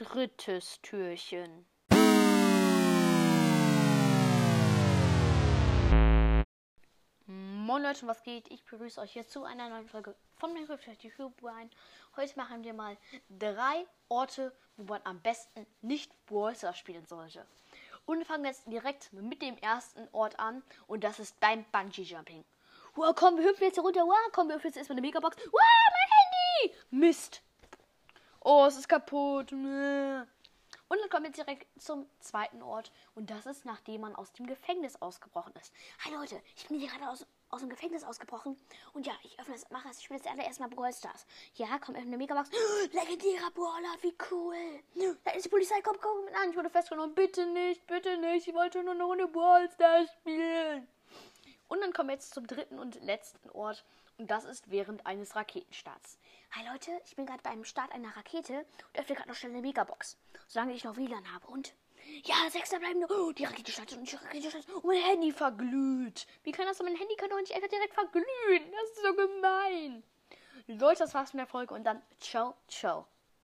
drittes Türchen. Moin Leute, was geht? Ich begrüße euch hier zu einer neuen Folge von Minecraft YouTube rein. Heute machen wir mal drei Orte, wo man am besten nicht Brawler spielen sollte. Und wir fangen jetzt direkt mit dem ersten Ort an und das ist beim Bungee Jumping. Wow, komm, wir hüpfen jetzt hier runter. Wow, komm, wir hüpfen jetzt erstmal eine Megabox. Wow, mein Handy! Mist. Oh, es ist kaputt. Und dann kommen wir direkt zum zweiten Ort. Und das ist, nachdem man aus dem Gefängnis ausgebrochen ist. Hi Leute, ich bin hier gerade aus, aus dem Gefängnis ausgebrochen. Und ja, ich öffne das, mache es. Ich spiele jetzt allererst mal Brawl Stars. Ja, komm, öffne eine Megabox. Legendärer Brawler, wie cool. Da ist die Polizei, komm, komm mit an. Ich wurde festgenommen. Bitte nicht, bitte nicht. Ich wollte nur noch eine Brawl Stars spielen. Und dann kommen wir jetzt zum dritten und letzten Ort. Und das ist während eines Raketenstarts. Hi Leute, ich bin gerade beim Start einer Rakete und öffne gerade noch schnell eine Megabox. Solange ich noch WLAN habe. Und ja, Sechster bleiben nur. Oh, die Rakete startet und die Rakete startet. Und mein Handy verglüht. Wie kann das so? Mein Handy kann doch nicht einfach direkt verglühen. Das ist so gemein. Leute, das war's mit der Folge und dann ciao, ciao.